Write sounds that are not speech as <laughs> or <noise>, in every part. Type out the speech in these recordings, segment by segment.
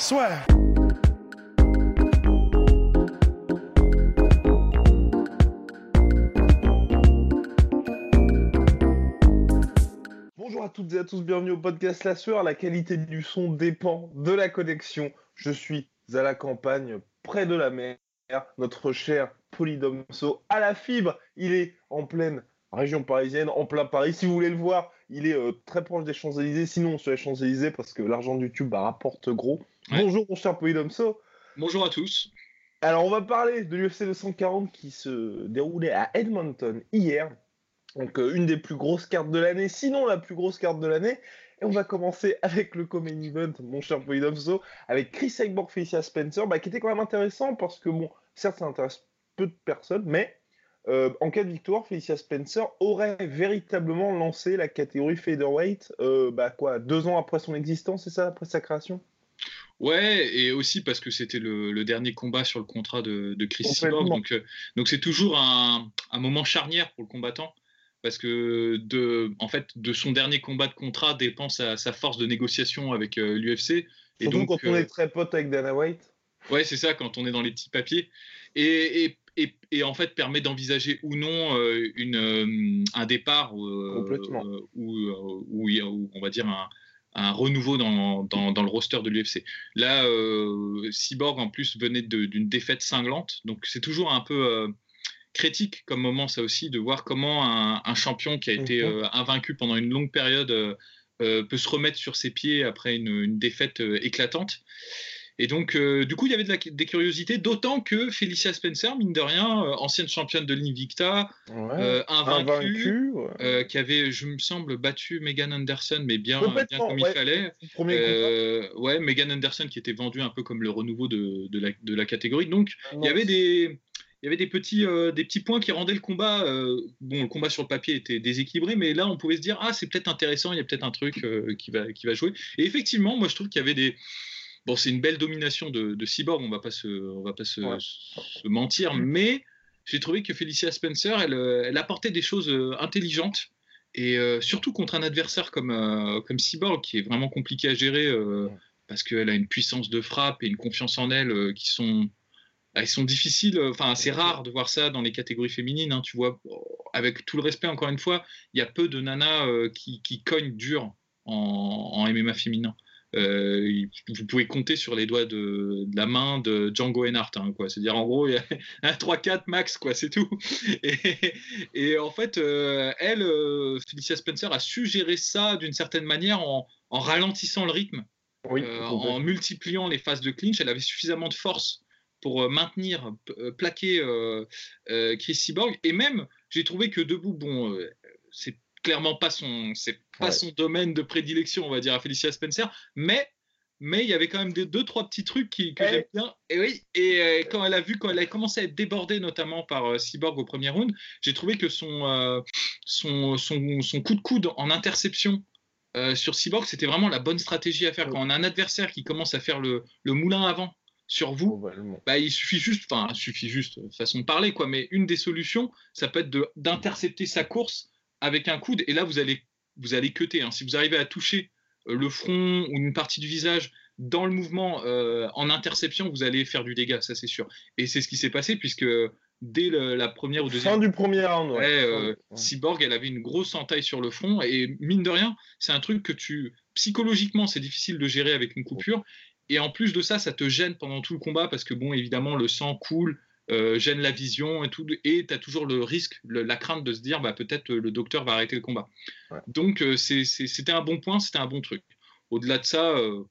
Soit. Bonjour à toutes et à tous, bienvenue au podcast La Sueur. La qualité du son dépend de la connexion. Je suis à la campagne, près de la mer. Notre cher Polydomso à la fibre. Il est en pleine région parisienne, en plein Paris. Si vous voulez le voir, il est euh, très proche des Champs-Élysées. Sinon, sur les Champs-Élysées, parce que l'argent du tube bah, rapporte gros. Ouais. Bonjour, mon cher Polydomso. Bonjour à tous. Alors, on va parler de l'UFC 240 qui se déroulait à Edmonton hier. Donc, euh, une des plus grosses cartes de l'année, sinon la plus grosse carte de l'année. Et on va commencer <laughs> avec le Common Event, mon cher Polydomso, avec Chris Cyborg Felicia Spencer, bah, qui était quand même intéressant parce que, bon, certes, ça intéresse peu de personnes, mais euh, en cas de victoire, Felicia Spencer aurait véritablement lancé la catégorie featherweight, euh, bah, quoi, deux ans après son existence, c'est ça, après sa création? Ouais, et aussi parce que c'était le, le dernier combat sur le contrat de, de Chris. Cyborg. Donc, euh, donc c'est toujours un, un moment charnière pour le combattant. Parce que de, en fait, de son dernier combat de contrat dépend sa, sa force de négociation avec l'UFC. Et Surtout donc, quand on euh, est très pote avec Dana White. Ouais, c'est ça, quand on est dans les petits papiers. Et, et, et, et en fait, permet d'envisager ou non euh, une, euh, un départ euh, euh, euh, ou on va dire un, un renouveau dans, dans, dans le roster de l'UFC. Là, euh, Cyborg, en plus, venait d'une défaite cinglante. Donc, c'est toujours un peu euh, critique comme moment, ça aussi, de voir comment un, un champion qui a été euh, invaincu pendant une longue période peut se remettre sur ses pieds après une, une défaite éclatante. Et donc, euh, du coup, il y avait de la- des curiosités, d'autant que Felicia Spencer, mine de rien, euh, ancienne championne de l'Invicta, Ouais. euh, invaincue, ouais. qui avait, je me semble, battu Megan Anderson, mais bien, comme ouais. il fallait. Premier ouais, Megan Anderson qui était vendue un peu comme le renouveau de, de, la, de la catégorie. Donc, il y avait des, il y avait des petits, euh, des petits points qui rendaient le combat. euh, bon, le combat sur le papier était déséquilibré, mais là, on pouvait se dire ah, c'est peut-être intéressant, il y a peut-être un truc euh, qui va, qui va jouer. Et effectivement, moi, je trouve qu'il y avait des Bon, c'est une belle domination de, de Cyborg, on va pas se, on va pas se, Ouais. se mentir, mais j'ai trouvé que Felicia Spencer, elle, euh, elle apportait des choses euh, intelligentes et euh, surtout contre un adversaire comme, euh, comme Cyborg qui est vraiment compliqué à gérer euh, parce qu'elle a une puissance de frappe et une confiance en elle qui sont elles sont difficiles. Enfin, c'est rare de voir ça dans les catégories féminines. hein, tu vois, avec tout le respect, encore une fois, il y a peu de nanas qui, qui cognent dur en, en MMA féminin. Euh, vous pouvez compter sur les doigts de, de la main de Django Reinhardt, hein, quoi. C'est-à-dire, en gros, il y a <laughs> un 3-4 max, quoi, c'est tout. <laughs> Et, et en fait, euh, elle, euh, Felicia Spencer, a su gérer ça d'une certaine manière en, en ralentissant le rythme, Oui, en multipliant les phases de clinch. Elle avait suffisamment de force pour maintenir, plaquer Chris Cyborg. Et même, j'ai trouvé que debout, bon, c'est clairement pas son, c'est pas Ouais. son domaine de prédilection, on va dire, à Felicia Spencer, mais mais il y avait quand même des, deux trois petits trucs qui, que Eh. j'aime bien. Et oui, et euh, quand elle a vu, quand elle a commencé à être débordée, notamment par euh, Cyborg au premier round, j'ai trouvé que son, euh, son, son, son coup de coude en interception sur Cyborg, c'était vraiment la bonne stratégie à faire. Quand on a un adversaire qui commence à faire le, le moulin avant sur vous, bah, il suffit juste, enfin, il suffit juste, façon de parler, quoi, mais une des solutions, ça peut être d'intercepter sa course avec un coude, et là, vous allez, vous allez cutter. hein. Si vous arrivez à toucher euh, le front ou une partie du visage dans le mouvement euh, en interception, vous allez faire du dégât, ça c'est sûr. Et c'est ce qui s'est passé, puisque dès le- la première ou deuxième Fin du premier round, ouais. Ouais, Fin euh, ouais. Cyborg, elle avait une grosse entaille sur le front et mine de rien, c'est un truc que tu psychologiquement c'est difficile de gérer avec une coupure et en plus de ça, ça te gêne pendant tout le combat parce que bon, évidemment, le sang coule, euh, gêne la vision et tout, et tu as toujours le risque, le- la crainte de se dire bah peut-être euh, le docteur va arrêter le combat. Ouais. Donc euh, c'était un bon point, c'était un bon truc. Au-delà de ça, euh,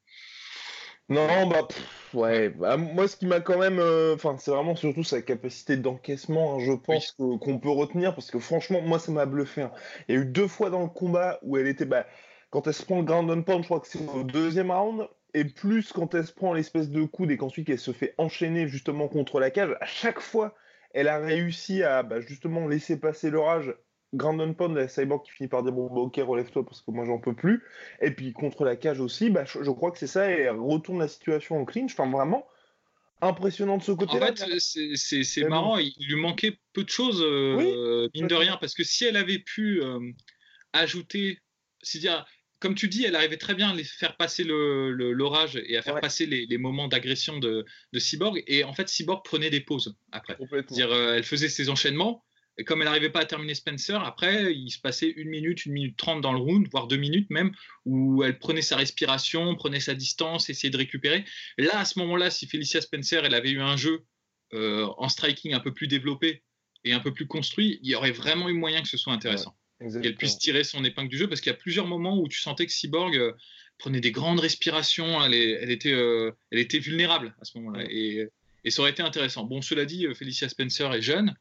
Non, bah, pff, ouais. Bah, moi, ce qui m'a quand même. Enfin, c'est vraiment surtout sa capacité d'encaissement, hein, je pense, qu'on peut retenir, parce que franchement, moi, ça m'a bluffé. hein. Il y a eu deux fois dans le combat où elle était. Bah, quand elle se prend le ground and pound, je crois que c'est au deuxième round, et plus quand elle se prend l'espèce de coude et qu'ensuite elle se fait enchaîner justement contre la cage, à chaque fois, elle a réussi à bah, justement laisser passer l'orage. Grand Pound, la Cyborg qui finit par dire bon, bah, ok, relève-toi parce que moi j'en peux plus. Et puis contre la cage aussi, bah, je, crois que c'est ça, et elle retourne la situation en clinch. Enfin, vraiment impressionnant de ce côté-là. En fait, c'est marrant, il lui manquait peu de choses, euh, mine de rien, parce que si elle avait pu euh, ajouter, c'est-à-dire comme tu dis, elle arrivait très bien à les faire passer l'orage le, et à faire passer les, moments d'agression de, Cyborg. Et en fait, Cyborg prenait des pauses après. dire euh, elle faisait ses enchaînements. Et comme elle n'arrivait pas à terminer Spencer, après, il se passait une minute, une minute trente dans le round, voire deux minutes même, où elle prenait sa respiration, prenait sa distance, essayait de récupérer. là, à ce moment-là, si Felicia Spencer, elle avait eu un jeu euh, en striking un peu plus développé et un peu plus construit, il y aurait vraiment eu moyen que ce soit intéressant qu'elle puisse tirer son épingle du jeu, parce qu'il y a plusieurs moments où tu sentais que Cyborg euh, prenait des grandes respirations, elle, elle, était, euh, elle était vulnérable à ce moment-là, et, et, ça aurait été intéressant. Bon, cela dit, euh, Felicia Spencer est jeune,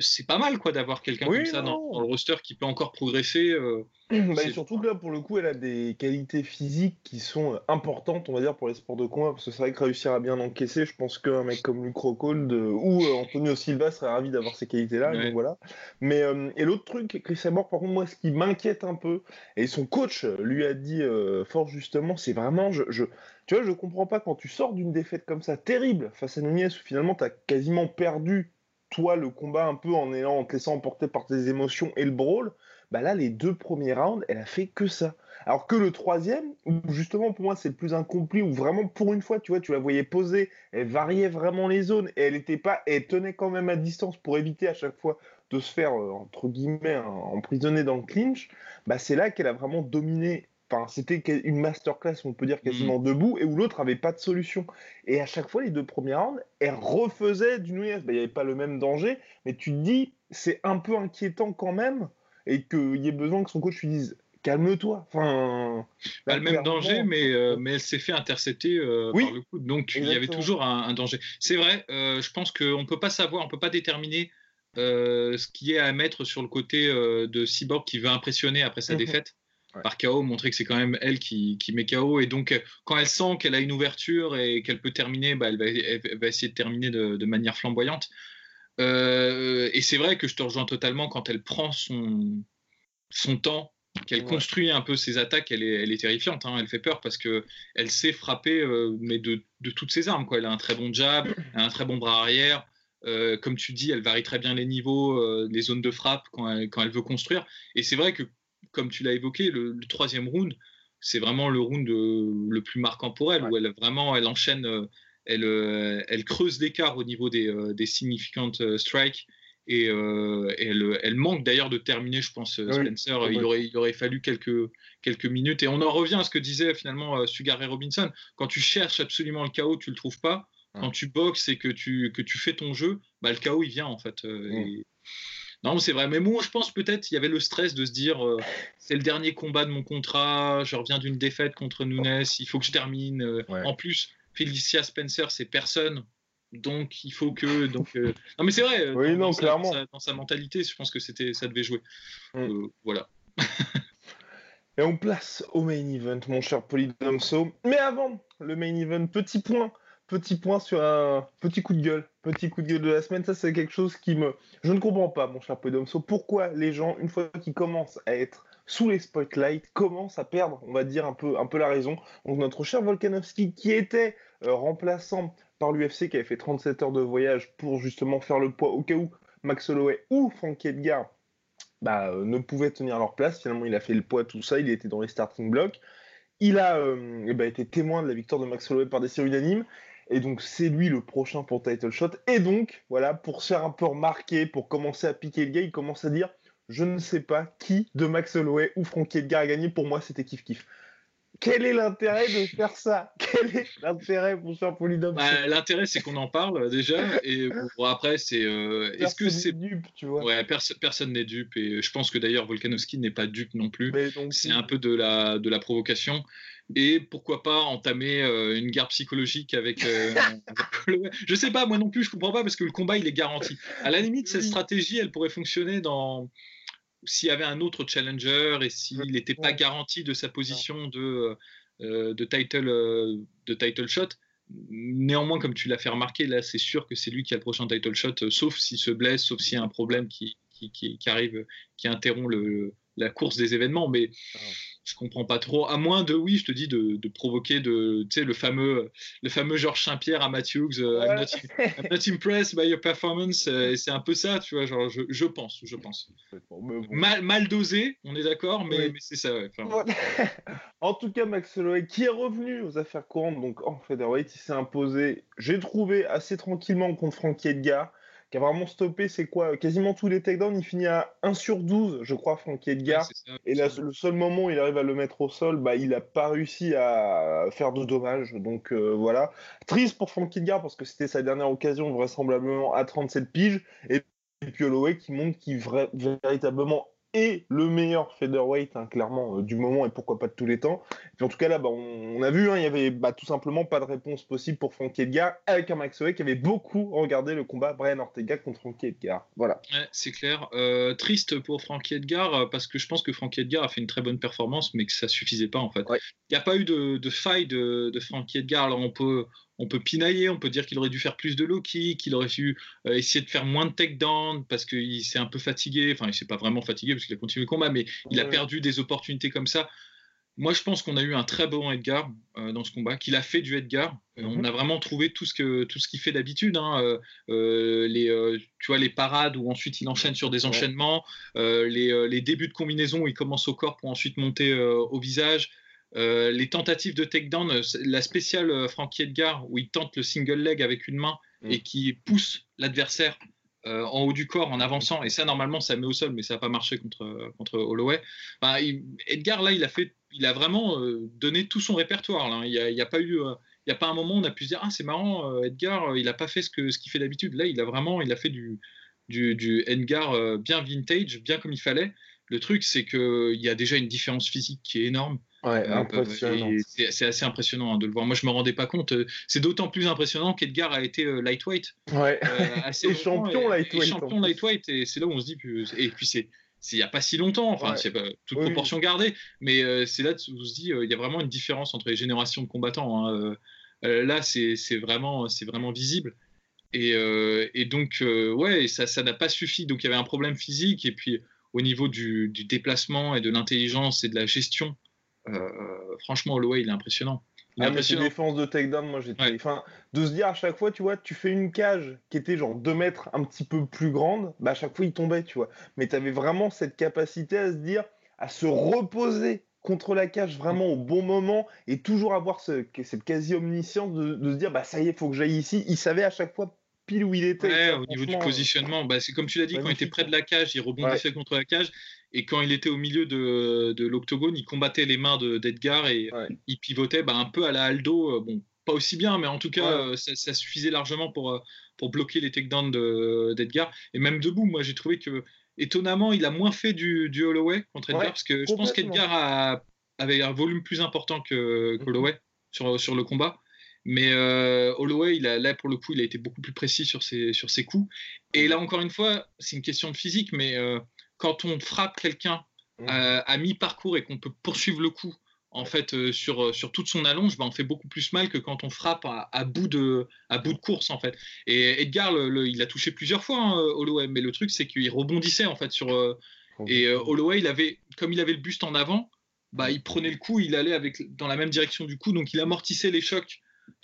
c'est pas mal quoi d'avoir quelqu'un comme ça dans, le roster qui peut encore progresser. Euh, bah, et surtout que là, pour le coup, elle a des qualités physiques qui sont euh, importantes, on va dire, pour les sports de combat. Parce que c'est vrai que réussir à bien encaisser, je pense qu'un mec comme Luke Rockhold ou euh, Antonio Silva serait ravi d'avoir ces qualités-là. Donc voilà. Mais et l'autre truc, Chris Amor, par contre, moi, ce qui m'inquiète un peu, et son coach lui a dit fort justement, c'est vraiment, je, je, tu vois, je comprends pas quand tu sors d'une défaite comme ça terrible face à Nunez où finalement tu as quasiment perdu toi le combat un peu en, ayant, en te laissant emporter par tes émotions et le brawl, bah là, les deux premiers rounds, elle a fait que ça. Alors que le troisième, où justement pour moi c'est le plus incomplet, où vraiment pour une fois, tu vois, tu la voyais poser, elle variait vraiment les zones et elle était pas, elle tenait quand même à distance pour éviter à chaque fois de se faire euh, entre guillemets emprisonner dans le clinch. Bah c'est là qu'elle a vraiment dominé Enfin, c'était une masterclass, on peut dire quasiment mm. debout, et où l'autre avait pas de solution. Et à chaque fois, les deux premiers rounds, elle refaisait du Nunez. Bah, il n'y avait pas le même danger, mais tu te dis, c'est un peu inquiétant quand même, et qu'il y ait besoin que son coach lui dise, calme-toi. Enfin, pas le même danger, mais, euh, mais elle s'est fait intercepter euh, par le coup. Donc il y avait toujours un, danger. C'est vrai, euh, je pense qu'on ne peut pas savoir, on ne peut pas déterminer ce qui est à mettre sur le côté de Cyborg qui veut impressionner après sa mhm. défaite par KO, montrer que c'est quand même elle qui, met KO. Et donc, quand elle sent qu'elle a une ouverture et qu'elle peut terminer, bah, elle, va, essayer de terminer de, manière flamboyante. Euh, et c'est vrai que je te rejoins totalement quand elle prend son, son temps, qu'elle construit un peu ses attaques, elle est, elle est terrifiante. Hein. elle fait peur parce que elle sait frapper, euh, mais de, toutes ses armes. Quoi. Elle a un très bon jab, <clears throat> elle a un très bon bras arrière. Euh, comme tu dis, elle varie très bien les niveaux, les zones de frappe quand elle, quand elle veut construire. Et c'est vrai que comme tu l'as évoqué, le, troisième round, c'est vraiment le round euh, le plus marquant pour elle, où elle vraiment, elle enchaîne, euh, elle, euh, elle creuse l'écart au niveau des, des significant strikes. Et elle, elle, manque d'ailleurs de terminer, je pense, Spencer. Il, aurait, il aurait fallu quelques, quelques minutes. Et on en revient à ce que disait finalement Sugar et Robinson. Quand tu cherches absolument le chaos, tu le trouves pas. Quand tu boxes et que tu, que tu fais ton jeu, bah, le chaos, il vient en fait. Et, non, c'est vrai. Mais moi, je pense peut-être il y avait le stress de se dire euh, c'est le dernier combat de mon contrat, je reviens d'une défaite contre Nunes, il faut que je termine. Euh. En plus, Felicia Spencer, c'est personne. Donc il faut que donc euh, non mais c'est vrai oui, dans, non, sa, clairement. Dans, sa, mentalité je pense que c'était ça devait jouer mm. voilà et on place au main event mon cher Polydomso mais avant le main event petit point petit point sur un petit coup de gueule. Petit coup de gueule de la semaine, ça c'est quelque chose qui me... Je ne comprends pas, mon cher Podomso, pourquoi les gens, une fois qu'ils commencent à être sous les spotlights, commencent à perdre, on va dire, un peu, un peu la raison. Donc notre cher Volkanovski, qui était euh, remplaçant par l'UFC, qui avait fait 37 heures de voyage pour justement faire le poids au cas où Max Holloway ou Frankie Edgar bah, euh, ne pouvaient tenir leur place. Finalement, il a fait le poids, tout ça, il était dans les starting blocks. Il a euh, eh ben, été témoin de la victoire de Max Holloway par décision unanime. Et donc, c'est lui le prochain pour title shot. Et donc, voilà, pour se faire un peu remarquer, pour commencer à piquer le gars, il commence à dire Je ne sais pas qui de Max Holloway ou Frankie Edgar a gagné. Pour moi, c'était kiff-kiff. Quel est l'intérêt de faire ça? Quel est l'intérêt, mon cher Polydome? Bah, L'intérêt, c'est qu'on en parle déjà. Et bon, après, c'est. Euh, est-ce que c'est. dupe, tu vois Ouais, personne n'est dupe. Et je pense que d'ailleurs, Volkanovski n'est pas dupe non plus. C'est un peu de la, de la provocation et pourquoi pas entamer euh, une guerre psychologique avec, euh, <laughs> je sais pas moi non plus je comprends pas parce que le combat il est garanti à la limite cette stratégie elle pourrait fonctionner dans s'il y avait un autre challenger et s'il n'était pas garanti de sa position de, de, title, de title shot, Néanmoins, comme tu l'as fait remarquer, là, c'est sûr que c'est lui qui a le prochain title shot, sauf s'il se blesse, sauf s'il y a un problème qui, qui, qui, arrive, qui interrompt le, la course des événements. Mais ah je comprends pas trop. À moins de, oui, je te dis, de, de provoquer de, tu sais, le fameux, le fameux Georges Saint-Pierre à Matthews. Euh, I'm, not, impressed by your performance. Euh, c'est un peu ça, tu vois. Genre, je, je pense, je pense. Mal, mal, dosé, on est d'accord, mais, mais c'est ça. <laughs> en tout cas, Max Holloway, qui est revenu aux affaires courantes, donc en featherweight, il s'est imposé. J'ai trouvé assez tranquillement contre Frankie Edgar qui a vraiment stoppé, c'est quoi Quasiment tous les takedowns, il finit à 1 sur 12, je crois, Frankie Edgar. et là, le seul moment où il arrive à le mettre au sol, bah, il n'a pas réussi à faire de dommages. Donc euh, voilà. Triste pour Frankie Edgar parce que c'était sa dernière occasion, vraisemblablement à 37 piges. Et puis Holloway qui montre qu'il véritablement et le meilleur featherweight, hein, clairement, euh, du moment et pourquoi pas de tous les temps. Et en tout cas, là, bah, on, a vu, hein, il y avait bah, tout simplement pas de réponse possible pour Frankie Edgar avec un Max Holloway qui avait beaucoup regardé le combat Brian Ortega contre Frankie Edgar. Voilà. c'est clair. Euh, triste pour Frankie Edgar euh, parce que je pense que Frankie Edgar a fait une très bonne performance, mais que ça suffisait pas en fait. Il n'y a pas eu de, de faille de, de Frankie Edgar. Alors on peut on peut pinailler, on peut dire qu'il aurait dû faire plus de low kick, qu'il aurait dû euh, essayer de faire moins de takedown parce qu'il s'est un peu fatigué. Enfin, il s'est pas vraiment fatigué parce qu'il a continué le combat, mais il a perdu des opportunités comme ça. Moi, je pense qu'on a eu un très bon Edgar euh, dans ce combat, qu'il a fait du Edgar. Euh, on mhm. a vraiment trouvé tout ce que tout ce qu'il fait d'habitude. Hein. les, tu vois, les parades où ensuite il enchaîne sur des enchaînements, les, les, débuts de combinaison où il commence au corps pour ensuite monter au visage. Euh, les tentatives de takedown, euh, la spéciale euh, Frankie Edgar, où il tente le single leg avec une main mm. et qui pousse l'adversaire en haut du corps en avançant, et ça normalement ça met au sol, mais ça n'a pas marché contre, contre Holloway. Edgar là, il a, fait, il a vraiment donné tout son répertoire. Là. Il n'y a, a, pas eu. il y a pas un moment où on a pu se dire ah c'est marrant Edgar il n'a pas fait ce que ce qu'il fait d'habitude là il a vraiment il a fait du du, du Edgar bien vintage bien comme il fallait le truc c'est que il y a déjà une différence physique qui est énorme Ouais, impressionnant. C'est assez impressionnant hein, de le voir. Moi, je me rendais pas compte. Euh, c'est d'autant plus impressionnant qu'Edgar a été euh, lightweight. Ouais. Euh, et champion lightweight. Et champion lightweight. Et c'est là où on se dit. Et puis, c'est. Il n'y a pas si longtemps, enfin, c'est pas toute proportion gardée, mais c'est là où on se dit il y a vraiment une différence entre les générations de combattants. Hein. là, c'est vraiment, vraiment visible. Et, et donc, ouais, ça n'a pas suffi. Donc, il y avait un problème physique, et puis au niveau du, du déplacement et de l'intelligence et de la gestion euh, franchement, Holloway, il est impressionnant. Il ah, défense de takedown, moi j'étais. Enfin, de se dire à chaque fois, tu vois, tu fais une cage qui était genre 2 mètres un petit peu plus grande, bah à chaque fois il tombait, tu vois. Mais tu avais vraiment cette capacité à se dire, à se reposer contre la cage vraiment au bon moment et toujours avoir ce, cette quasi-omniscience de, de, se dire, bah ça y est, faut que j'aille ici. Il savait à chaque fois pile où il était. au niveau du euh, positionnement, bah, c'est comme tu l'as dit, quand il était près de la cage, il rebondissait contre la cage. Et quand il était au milieu de, de l'octogone, il combattait les mains d'Edgar et il pivotait bah, un peu à la Aldo. Euh, bon, pas aussi bien, mais en tout cas, euh, ça, suffisait largement pour, pour bloquer les takedowns d'Edgar. et même debout, moi, j'ai trouvé que, étonnamment, il a moins fait du, du Holloway contre Edgar, parce que je pense qu'Edgar avait un volume plus important que mhm. Holloway sur, sur le combat. Mais euh, Holloway, il a, là, pour le coup, il a été beaucoup plus précis sur ses, sur ses coups. Et là, encore une fois, c'est une question de physique, mais euh, quand on frappe quelqu'un mmh. à, mi-parcours et qu'on peut poursuivre le coup, en fait, euh, sur, sur toute son allonge, bah, on fait beaucoup plus mal que quand on frappe à, bout, de, à bout de course, en fait. Et Edgar, il a touché plusieurs fois, hein, Holloway, mais le truc, c'est qu'il rebondissait, en fait, sur... et Holloway, il avait, comme il avait le buste en avant, bah, il prenait le coup, il allait avec, dans la même direction du coup, donc il amortissait les chocs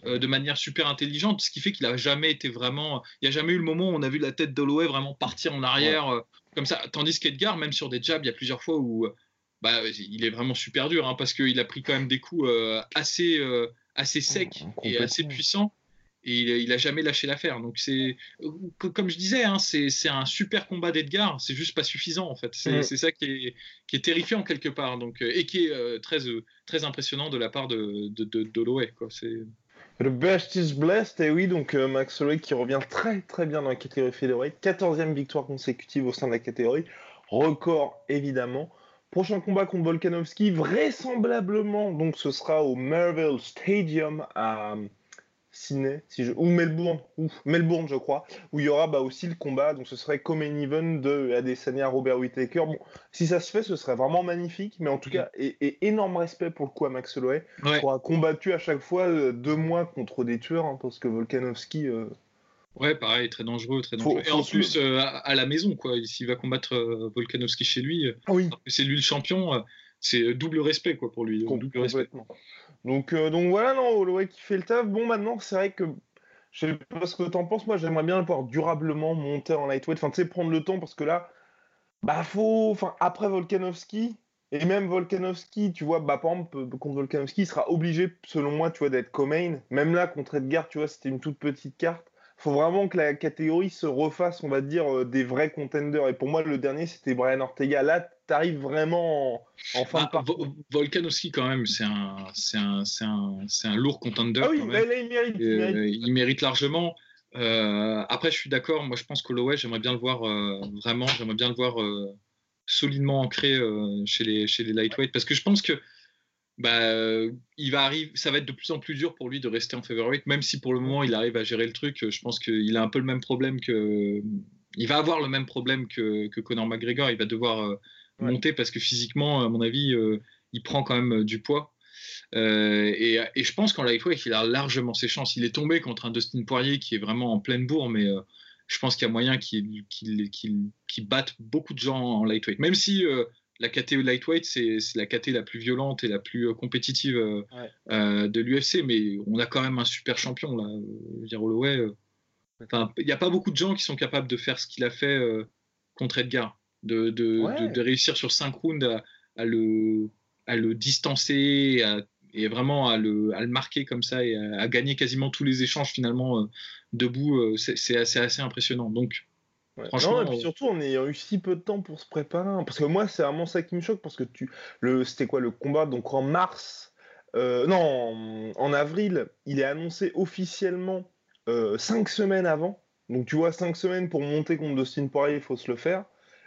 euh, de manière super intelligente, ce qui fait qu'il n'a jamais été vraiment. Il n'y a jamais eu le moment où on a vu la tête d'Holloway vraiment partir en arrière euh, comme ça. Tandis qu'Edgar, même sur des jabs, il y a plusieurs fois où euh, bah, il est vraiment super dur hein, parce qu'il a pris quand même des coups assez, assez secs et assez puissants et il, n'a jamais lâché l'affaire. Donc c'est comme je disais, hein, c'est un super combat d'Edgar, c'est juste pas suffisant en fait. C'est ça qui est, qui est terrifiant quelque part, donc et qui est très très impressionnant de la part de de, de, C'est le best is blessed, et oui, donc euh, Max Holloway qui revient très très bien dans la catégorie featherweight, 14e victoire consécutive au sein de la catégorie, record évidemment. Prochain combat contre Volkanovski, vraisemblablement, donc ce sera au Marvel Stadium à Sydney, si je... ou Melbourne, ou Melbourne, je crois, où il y aura bah, aussi le combat. Donc ce serait comme un event de Adesanya Robert Whittaker. Bon, si ça se fait, ce serait vraiment magnifique. Mais en tout cas, et, énorme respect pour le coup à Max Holloway, qui aura combattu à chaque fois euh, deux mois contre des tueurs, hein, parce que Volkanovski. Euh, ouais, pareil, très dangereux, très dangereux. et en plus, euh, à, la maison, quoi. S'il va combattre Volkanovski chez lui, oui. c'est lui le champion. c'est double respect quoi pour lui. Double respect. Donc, euh, donc voilà, non, Holloway qui fait le taf. Bon, maintenant, c'est vrai que je sais pas ce que t'en penses. Moi, j'aimerais bien le voir durablement monter en lightweight. Enfin, tu sais, prendre le temps parce que là, bah, faut. Enfin, après Volkanovski, et même Volkanovski, tu vois, bah, par exemple, contre Volkanovski, il sera obligé, selon moi, tu vois, d'être co-main. Même là, contre Edgar, tu vois, c'était une toute petite carte. Faut vraiment que la catégorie se refasse, on va dire, euh, des vrais contenders. Et pour moi, le dernier, c'était Brian Ortega. Là, t'arrives vraiment en, fin de partie. Volkanovski, quand même, c'est un, un, un, un, lourd contender. Ah oui, là, il, mérite, il, mérite. Euh, il mérite. largement. Euh, après, je suis d'accord. Moi, je pense qu'Holloway, j'aimerais bien le voir euh, vraiment. J'aimerais bien le voir solidement ancré chez, les, chez les lightweight parce que je pense que bah, il va arriver, ça va être de plus en plus dur pour lui de rester en featherweight, même si pour le moment il arrive à gérer le truc. Je pense qu'il a un peu le même problème que, il va avoir le même problème que, que Conor McGregor. Il va devoir monter parce que physiquement, à mon avis, euh, il prend quand même euh, du poids. Euh, et, je pense qu'en lightweight, il a largement ses chances. Il est tombé contre un Dustin Poirier qui est vraiment en pleine bourre, mais je pense qu'il y a moyen qu'il batte beaucoup de gens en lightweight. Même si la KT lightweight, c'est la KT la plus violente et la plus compétitive de l'UFC, mais on a quand même un super champion là. Je Holloway. il n'y a pas beaucoup de gens qui sont capables de faire ce qu'il a fait contre Edgar de, de, de, réussir sur 5 rounds à, le, à le distancer et vraiment à le, à le, marquer comme ça et à, gagner quasiment tous les échanges finalement euh, debout, euh, c'est assez, assez impressionnant. Donc, Franchement, et puis surtout, on a eu si peu de temps pour se préparer. Hein. Parce que moi, c'est vraiment ça qui me choque. Parce que tu, le, c'était quoi le combat Donc en mars, euh, non, en, avril, il est annoncé officiellement 5 semaines avant. Donc tu vois, 5 semaines pour monter contre Dustin Poirier, il faut se le faire.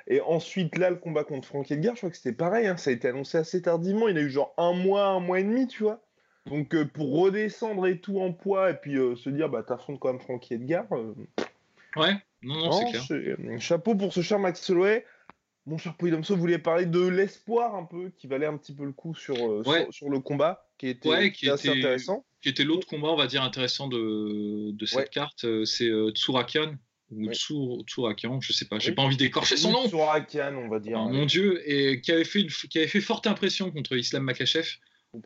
Et ensuite, là, le combat contre Frank Edgar, je crois que c'était pareil, hein, ça a été annoncé assez tardivement. Il a eu genre un mois, un mois et demi, tu vois. Donc, euh, pour redescendre et tout en poids, et puis euh, se dire, bah, t'affrontes quand même Frankie Edgar. Euh, ouais, non, non, c'est clair. Chapeau pour ce cher Max Holloway. Mon cher Poidomso vous voulez parler de l'espoir un peu, qui valait un petit peu le coup sur, sur, le combat, qui était, qui assez intéressant. Qui était l'autre combat, on va dire, intéressant de, de cette carte. C'est Tsurakian ou Tsurakian, je sais pas, j'ai pas envie d'écorcher son nom. Tsurakian, on va dire. mon Dieu, et qui avait fait qui avait fait forte impression contre Islam Makachev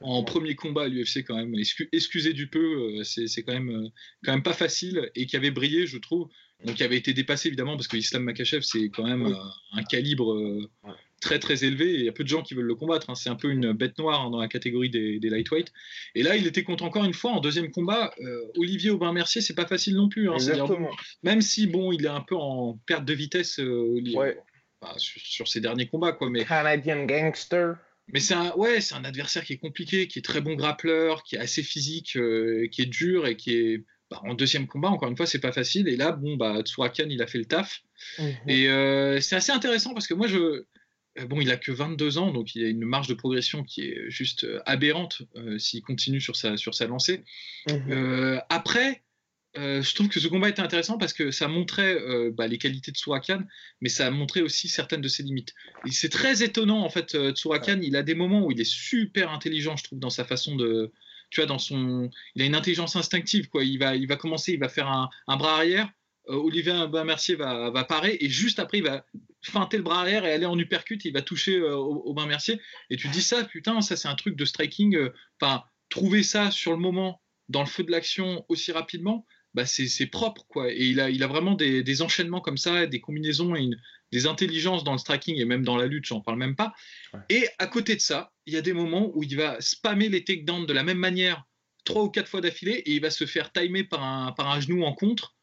en premier combat à l'UFC quand même. excusez du peu, euh, c'est quand même euh, quand même pas facile et qui avait brillé, je trouve. Donc qui avait été dépassé évidemment parce que Islam Makachev c'est quand même euh, un calibre très très élevé et il y a peu de gens qui veulent le combattre. Hein. C'est un peu une bête noire hein, dans la catégorie des, des, lightweight. Et là, il était contre encore une fois en deuxième combat. Euh, Olivier Aubin-Mercier, c'est pas facile non plus. Hein. même si bon, il est un peu en perte de vitesse euh, sur, ses derniers combats, quoi. Mais Canadian gangster. Mais c'est un, ouais, c'est un adversaire qui est compliqué, qui est très bon grappleur, qui est assez physique, euh, qui est dur et qui est bah, en deuxième combat, encore une fois, c'est pas facile. Et là, bon, bah, Tsurakan, il a fait le taf. Mhm. Et c'est assez intéressant parce que moi, je, bon, il a que 22 ans, donc il a une marge de progression qui est juste euh, aberrante euh, s'il continue sur sa, sur sa lancée. Mhm. après, je trouve que ce combat était intéressant parce que ça montrait bah, les qualités de Tsurakan, mais ça a montré aussi certaines de ses limites. Et c'est très étonnant, en fait, Tsurakan, il a des moments où il est super intelligent, je trouve, dans sa façon de... Tu vois, dans son... Il a une intelligence instinctive, quoi. Il va, il va commencer, il va faire un, un bras arrière, Olivier Mercier va, va parer et juste après il va feinter le bras arrière et aller en uppercut, il va toucher euh, au, Mercier. Et tu dis ça, putain, ça c'est un truc de striking. Euh, enfin, trouver ça sur le moment, dans le feu de l'action aussi rapidement, bah c'est propre quoi. Et il a, il a vraiment des, enchaînements comme ça, des combinaisons et des intelligences dans le striking et même dans la lutte, j'en parle même pas. Et à côté de ça, il y a des moments où il va spammer les takedowns de la même manière trois ou quatre fois d'affilée et il va se faire timer par un, par un genou en contre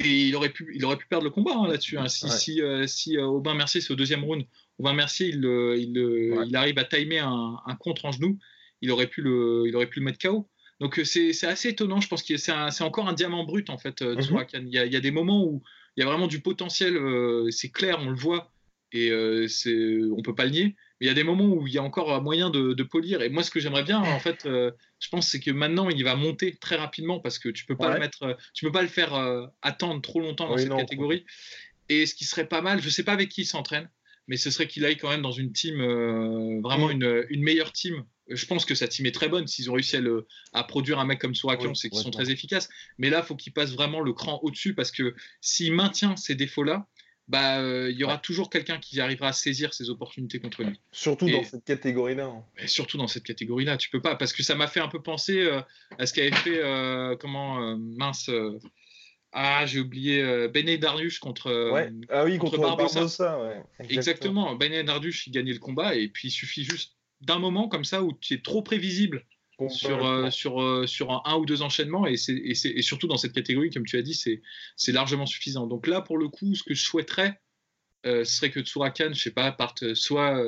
et il aurait pu, il aurait pu perdre le combat hein, là-dessus. Hein. Si, si, euh, si euh, Aubin Mercier, c'est au deuxième round, Aubin Mercier, il, il, il arrive à timer un, un, contre en genou, il aurait pu le, il aurait pu le mettre KO. Donc euh, c'est assez étonnant. Je pense que c'est encore un diamant brut en fait. Mm il, y a, il, y a, des moments où il y a vraiment du potentiel. c'est clair, on le voit et on peut pas le nier. Il y a des moments où il y a encore moyen de, polir. Et moi, ce que j'aimerais bien, en fait, euh, je pense, c'est que maintenant, il va monter très rapidement parce que tu peux pas le mettre, euh, tu peux pas le faire euh, attendre trop longtemps dans cette catégorie. Et ce qui serait pas mal, je sais pas avec qui il s'entraîne, mais ce serait qu'il aille quand même dans une team, vraiment mm. une, meilleure team. Je pense que sa team est très bonne. S'ils ont réussi à, produire un mec comme Sourakian, c'est qu'ils sont très efficaces. Mais là, il faut qu'il passe vraiment le cran au-dessus parce que s'il maintient ces défauts-là, bah, euh, il y aura toujours quelqu'un qui arrivera à saisir ces opportunités contre lui. Surtout dans cette catégorie-là. Hein. Surtout dans cette catégorie-là, tu peux pas, parce que ça m'a fait un peu penser euh, à ce qu'avait fait, euh, comment, mince, ah, j'ai oublié, Benet Darius contre, ouais. ah oui, contre, Barbosa. ouais. Exactement, Benet Darius, il gagnait le combat, et puis il suffit juste d'un moment comme ça où tu es trop prévisible sur, euh, sur, euh, sur un, ou deux enchaînements et, et, surtout dans cette catégorie, comme tu as dit, c'est largement suffisant. Donc là, pour le coup, ce que je souhaiterais, euh, ce serait que Tsurakan, je sais pas, parte soit,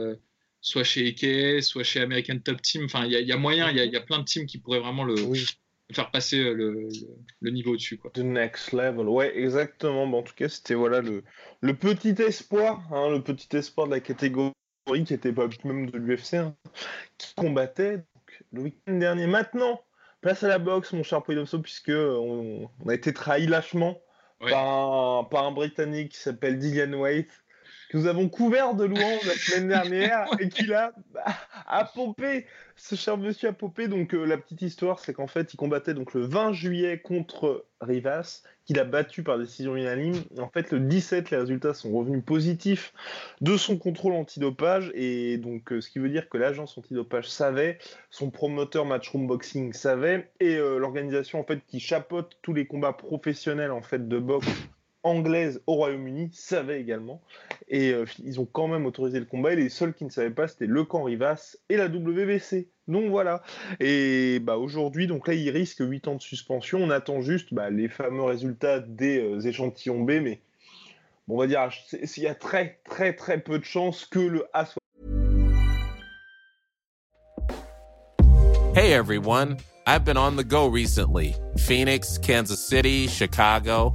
soit chez Eke, soit chez American Top Team. Enfin, il y, a moyen, il y, a plein de teams qui pourraient vraiment le, faire passer le, le, niveau au-dessus. The next level, ouais, exactement. Bon, en tout cas, c'était voilà le, le petit espoir, hein, le petit espoir de la catégorie qui était pas même de l'UFC, hein, qui combattait le week-end dernier. Maintenant, place à la boxe, mon cher Poidomso, puisque on, a été trahi lâchement par, un, Britannique qui s'appelle Dillian White, que nous avons couvert de louanges la semaine <laughs> dernière et qui a, a pompé, ce cher monsieur a pompé. Donc euh, la petite histoire, c'est qu'en fait, il combattait donc le 20 juillet contre Rivas qu'il a battu par décision unanime. En fait, le 17, les résultats sont revenus positifs de son contrôle antidopage, et donc euh, ce qui veut dire que l'agence antidopage savait, son promoteur Matchroom Boxing savait, et euh, l'organisation en fait qui chapeaute tous les combats professionnels en fait de boxe anglaise au Royaume-Uni savait également. Et euh, ils ont quand même autorisé le combat. Et les seuls qui ne savaient pas, c'était le camp Rivas et la WBC. Donc voilà. Et bah, aujourd'hui, donc là, il risque 8 ans de suspension. On attend juste bah, les fameux résultats des euh, échantillons B, mais on va dire, il y a très, très, très peu de chances que le A soit. Hey everyone, I've been on the go recently. Phoenix, Kansas City, Chicago.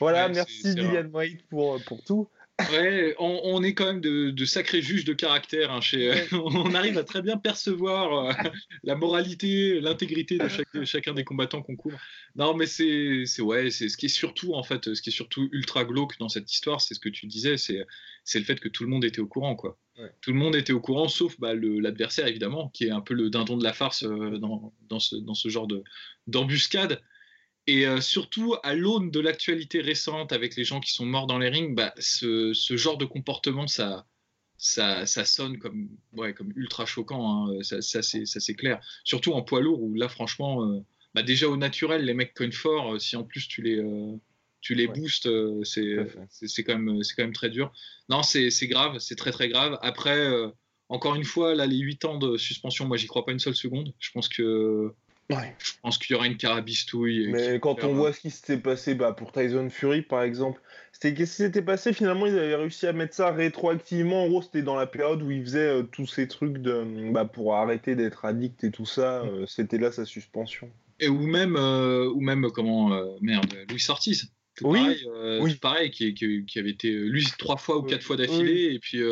Voilà, merci Dylan White pour, pour tout. Ouais, on, est quand même de, sacrés juges de caractère. Hein, chez, <laughs> on arrive à très bien percevoir euh, la moralité, l'intégrité de, chacun des combattants qu'on couvre. Non, mais c'est, ouais, c'est ce qui est surtout en fait, ce qui est surtout ultra glauque dans cette histoire, c'est ce que tu disais, c'est, c'est le fait que tout le monde était au courant, quoi. Tout le monde était au courant, sauf bah, l'adversaire évidemment, qui est un peu le dindon de la farce euh, dans, dans, ce, dans ce genre de, d'embuscade. Et euh, surtout, à l'aune de l'actualité récente avec les gens qui sont morts dans les rings, bah, ce, ce, genre de comportement, ça, ça, ça sonne comme, ouais, comme ultra choquant. Hein. Ça, ça c'est clair. Surtout en poids lourd, où là, franchement, euh, bah, déjà au naturel, les mecs cognent fort. Euh, si en plus tu les, tu les boostes, c'est quand, même, quand même très dur. Non, c'est grave, c'est très très grave. Après, encore une fois, là, les 8 ans de suspension, moi, j'y crois pas une seule seconde. Je pense que je pense qu'il y aura une carabistouille. Mais quand on voit ce qui s'était passé bah, pour Tyson Fury, par exemple, c'était qu'est-ce qui s'était passé? Finalement, ils avaient réussi à mettre ça rétroactivement. En gros, c'était dans la période où ils faisaient euh, tous ces trucs de, bah, pour arrêter d'être addict et tout ça. Euh, c'était là sa suspension. Et ou même, euh, ou même comment, merde, Louis Ortiz. oui, pareil, oui. pareil qui, qui, avait été lui trois fois ou quatre fois d'affilée, et puis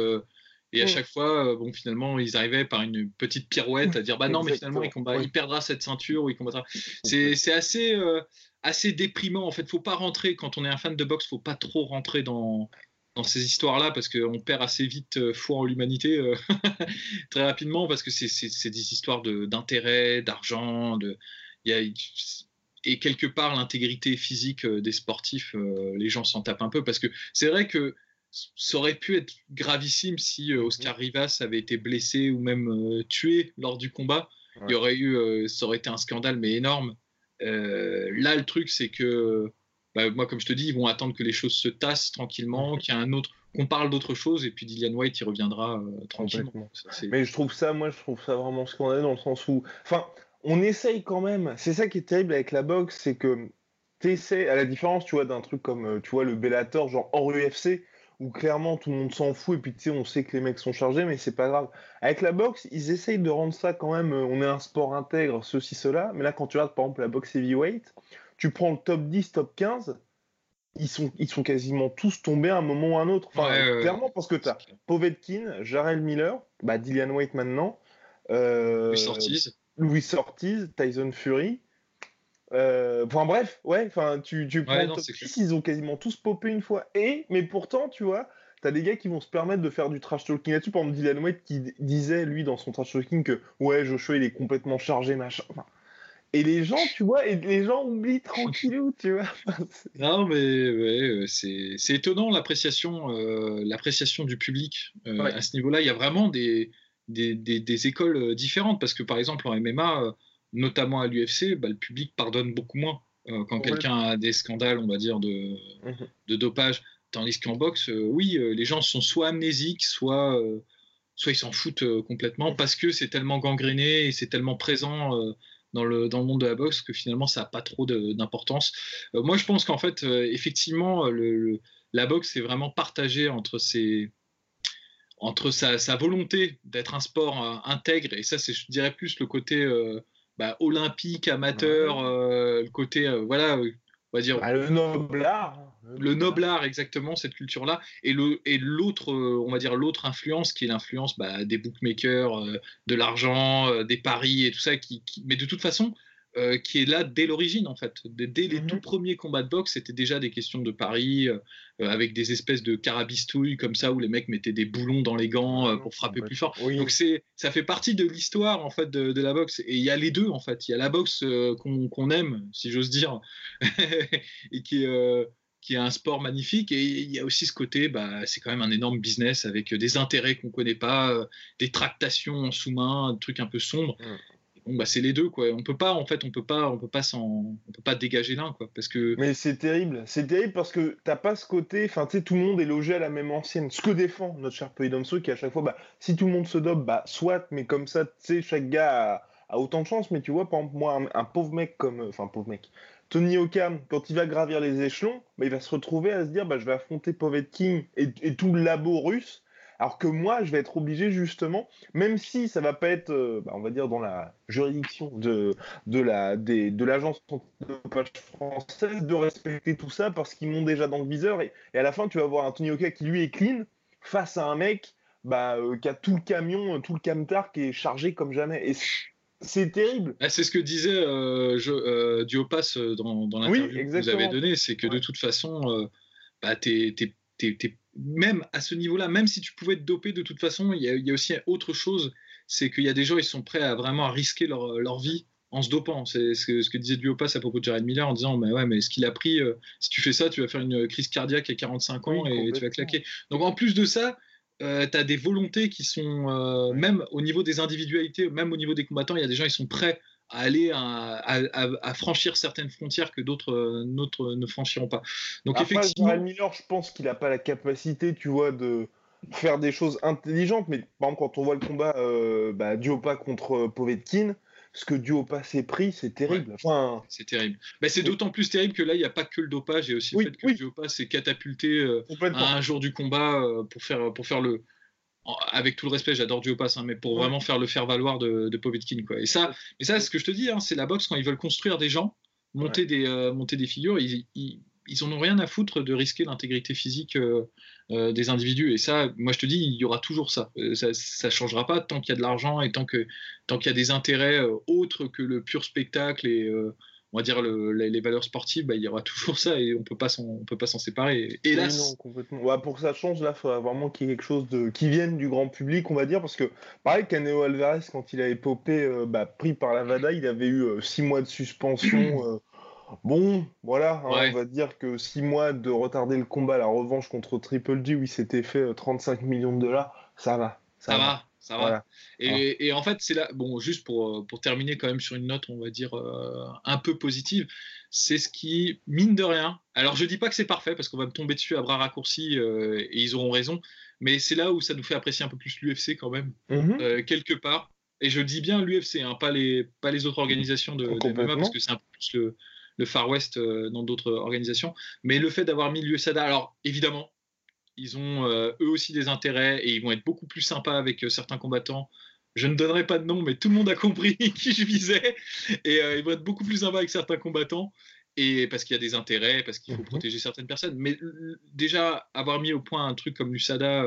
et à chaque fois, euh, bon, finalement, ils arrivaient par une petite pirouette à dire bah non, mais finalement, il, combat, il perdra cette ceinture ou il combattra. C'est assez, euh, assez déprimant. En fait, faut pas rentrer quand on est un fan de boxe, faut pas trop rentrer dans, dans ces histoires-là parce qu'on perd assez vite euh, foi en l'humanité <laughs> très rapidement parce que c'est des histoires d'intérêt, d'argent, de, y a, et quelque part l'intégrité physique des sportifs, les gens s'en tapent un peu parce que c'est vrai que ça aurait pu être gravissime si euh, Oscar Rivas avait été blessé ou même euh, tué lors du combat. Il y aurait eu, euh, ça aurait été un scandale, mais énorme. là, le truc, c'est que, bah, moi, comme je te dis, ils vont attendre que les choses se tassent tranquillement, qu'il y ait un autre, qu'on parle d'autre chose et puis Dillian White il reviendra tranquillement. Mais je trouve ça, moi je trouve ça vraiment scandaleux dans le sens où, enfin, on essaye quand même. C'est ça qui est terrible avec la boxe, c'est que t'essaies, à la différence, tu vois, d'un truc comme, tu vois, le Bellator, genre hors UFC, où clairement tout le monde s'en fout et puis tu sais, on sait que les mecs sont chargés, mais c'est pas grave. Avec la boxe, ils essayent de rendre ça quand même, on est un sport intègre, ceci, cela. Mais là, quand tu regardes par exemple la boxe heavyweight, tu prends le top 10, top 15, ils sont, ils sont quasiment tous tombés à un moment ou à un autre. Enfin, clairement, parce que tu as Povetkin, Jarrell Miller, bah, Dillian White maintenant, euh, Louis Ortiz. Louis Ortiz, Tyson Fury. Euh, enfin bref, ouais, enfin tu, tu prends top 6, ils ont quasiment tous popé une fois. Et, mais pourtant, tu vois, t'as des gars qui vont se permettre de faire du trash talking là-dessus. Par exemple, Dylan White qui disait, lui, dans son trash talking, que ouais, Joshua, il est complètement chargé, machin. Et les gens, tu vois, et les gens oublient tranquillou, <laughs> tu vois. non, mais ouais, euh, c'est étonnant l'appréciation euh, l'appréciation du public euh, à ce niveau-là. Il y a vraiment des, des, des, écoles différentes parce que par exemple en MMA, notamment à l'UFC, bah, le public pardonne beaucoup moins quand quelqu'un a des scandales, on va dire, de, mhm. de dopage. Tandis qu'en boxe, oui, les gens sont soit amnésiques, soit, soit ils s'en foutent complètement parce que c'est tellement gangréné et c'est tellement présent dans le, dans le monde de la boxe que finalement ça n'a pas trop d'importance. Euh, moi je pense qu'en fait, euh, effectivement, le, la boxe est vraiment partagée entre ses entre sa, sa volonté d'être un sport euh, intègre, et ça c'est je dirais plus le côté bah, olympique, amateur, le côté voilà on va dire bah, le noble art le noble art exactement cette culture là et le et l'autre on va dire l'autre influence qui est l'influence bah, des bookmakers euh, de l'argent euh, des paris et tout ça qui, mais de toute façon euh, qui est là dès l'origine en fait. Dès, les mhm. tout premiers combats de boxe, c'était déjà des questions de paris euh, euh, avec des espèces de carabistouilles comme ça où les mecs mettaient des boulons dans les gants pour frapper plus fort. Donc c'est ça fait partie de l'histoire en fait de, la boxe et il y a les deux en fait. Il y a la boxe qu'on aime si j'ose dire <laughs> et qui est qui est un sport magnifique. Et il y a aussi ce côté, bah, c'est quand même un énorme business avec des intérêts qu'on ne connaît pas, des tractations en sous-main, des trucs un peu sombres. Mm bon, bah, c'est les deux, quoi. On peut pas, en fait, on peut pas, on peut pas on peut pas dégager l'un, quoi, parce que. Mais c'est terrible, c'est terrible parce que t'as pas ce côté, enfin, tu sais, tout le monde est logé à la même ancienne. Ce que défend notre cher Polydomso, qui à chaque fois, bah, si tout le monde se dope, bah, soit, mais comme ça, tu sais, chaque gars a, autant de chance. Mais tu vois, par exemple, moi, un, pauvre mec comme, enfin, pauvre mec. Tony Okam, quand il va gravir les échelons, bah, il va se retrouver à se dire bah, je vais affronter Povetkin et, et tout le labo russe alors que moi, je vais être obligé justement, même si ça va pas être, euh, bah, on va dire, dans la juridiction de, de la de l'agence française, de respecter tout ça parce qu'ils m'ont déjà dans le viseur. Et, à la fin, tu vas voir un Tony Oka qui lui est clean face à un mec bah, euh, qui a tout le camion, tout le camtar qui est chargé comme jamais. Et c'est terrible. Ah, c'est ce que disait euh, euh Diopas dans, dans l'interview que vous avez donné, c'est que de toute façon, bah, t'es même à ce niveau-là, même si tu pouvais te doper de toute façon, il y, a, aussi autre chose, c'est qu'il y a des gens, ils sont prêts à vraiment risquer leur, vie en se dopant. C'est ce que, ce que disait Duopas à propos de Jared Miller en disant, mais ouais, mais ce qu'il a pris, euh, si tu fais ça, tu vas faire une crise cardiaque à 45 ans et tu vas claquer. Donc en plus de ça, euh, tu as des volontés qui sont, euh, même au niveau des individualités, même au niveau des combattants, il y a des gens, ils sont prêts à aller à, franchir certaines frontières que d'autres euh, ne franchiront pas. Donc effectivement, Miller, je pense qu'il n'a pas la capacité, tu vois, de faire des choses intelligentes. Mais par exemple, quand on voit le combat euh, bah, Duopa contre euh, Povetkin, ce que Duopa s'est pris, c'est terrible. c'est terrible. Mais c'est d'autant plus terrible que là, il n'y a pas que le dopage, il y a aussi le fait que Duopa s'est catapulté euh, à un jour du combat pour, faire, pour faire le, avec tout le respect, j'adore Duopas, hein, mais pour vraiment faire le faire valoir de, de Povetkin. Quoi. Et ça, mais ça, ce que je te dis, hein, c'est la boxe quand ils veulent construire des gens, monter, des, euh, monter des figures, ils, ils, ils, en ont rien à foutre de risquer l'intégrité physique euh, euh, des individus. Et ça, moi je te dis, il y aura toujours ça. ça ne changera pas tant qu'il y a de l'argent et tant qu'il tant qu'il y a des intérêts autres que le pur spectacle et on va dire les, valeurs sportives, bah, il y aura <laughs> toujours ça et on peut pas s'en, peut pas s'en séparer. Hélas. non, complètement. pour que ça change, là, il faudra vraiment qu'il y ait quelque chose de qui vienne du grand public, on va dire, parce que pareil, Caneo Alvarez, quand il a épopé, euh, bah, pris par la VADA, il avait eu 6 euh, mois de suspension. <clears throat> Euh, bon, voilà, hein, on va dire que 6 mois de retarder le combat, la revanche contre Triple G, où il s'était fait 35 millions de dollars, ça va. Ça, va ça va. Et, en fait, c'est là, bon, juste pour, pour terminer quand même sur une note, on va dire, euh, un peu positive, c'est ce qui, mine de rien, alors je dis pas que c'est parfait parce qu'on va me tomber dessus à bras raccourcis euh, et ils auront raison, mais c'est là où ça nous fait apprécier un peu plus l'UFC quand même, mhm. euh, quelque part. Et je dis bien l'UFC, hein, pas, les, pas les autres organisations de, MMA parce que c'est un peu plus le, le Far West dans d'autres organisations. Mais le fait d'avoir mis l'USADA, alors évidemment, ils ont euh, eux aussi des intérêts et ils vont être beaucoup plus sympas avec euh, certains combattants. Je ne donnerai pas de nom, mais tout le monde a compris <laughs> qui je visais. Et euh, ils vont être beaucoup plus sympas avec certains combattants. Et parce qu'il y a des intérêts, parce qu'il faut mhm. protéger certaines personnes. Mais déjà, avoir mis au point un truc comme l'USADA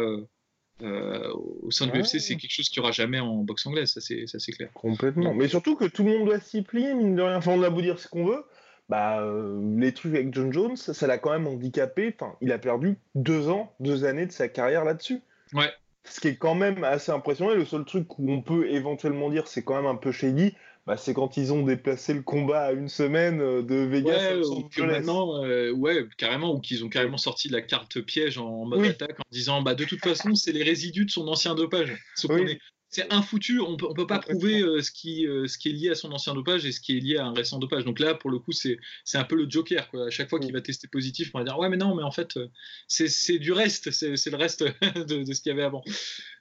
au sein de l'UFC, c'est quelque chose qu'il n'y aura jamais en boxe anglaise, ça c'est clair. Complètement. mais surtout que tout le monde doit s'y plier, mine de rien. Enfin, on a beau dire ce qu'on veut bah, euh, les trucs avec John Jones, ça l'a quand même handicapé. Enfin, il a perdu deux ans, deux années de sa carrière là-dessus. Ouais. Ce qui est quand même assez impressionnant. Et le seul truc où on peut éventuellement dire c'est quand même un peu shady, bah, c'est quand ils ont déplacé le combat à une semaine euh, de Vegas. Ouais, maintenant, euh, ouais, carrément, ou qu'ils ont carrément sorti la carte piège en mode attaque en disant bah de toute façon c'est les résidus de son ancien dopage. Sauf oui c'est infoutu. On peut, peut pas prouver euh, ce, qui, euh, ce qui est lié à son ancien dopage et ce qui est lié à un récent dopage. Donc là, pour le coup, c'est un peu le joker. Quoi. À chaque fois qu'il va tester positif, on va dire Ouais, mais non, mais en fait, euh, c'est du reste. C'est le reste <laughs> de, ce qu'il y avait avant.